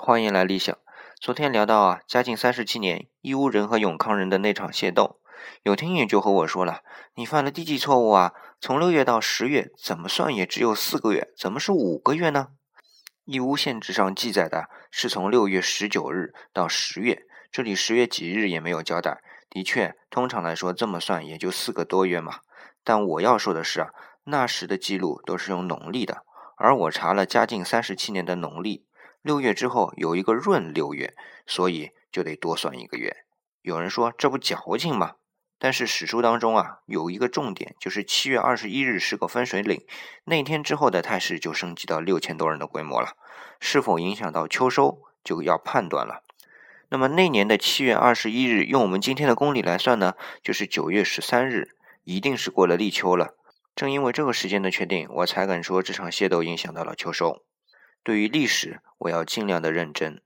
欢迎来理想。昨天聊到啊，嘉靖三十七年，义乌人和永康人的那场械斗，有听友就和我说了：“你犯了低级错误啊！从六月到十月，怎么算也只有四个月，怎么是五个月呢？”义乌县志上记载的是从六月十九日到十月，这里十月几日也没有交代。的确，通常来说这么算也就四个多月嘛。但我要说的是啊，那时的记录都是用农历的，而我查了嘉靖三十七年的农历。六月之后有一个闰六月，所以就得多算一个月。有人说这不矫情吗？但是史书当中啊有一个重点，就是七月二十一日是个分水岭，那天之后的态势就升级到六千多人的规模了。是否影响到秋收，就要判断了。那么那年的七月二十一日，用我们今天的公历来算呢，就是九月十三日，一定是过了立秋了。正因为这个时间的确定，我才敢说这场械斗影响到了秋收。对于历史，我要尽量的认真。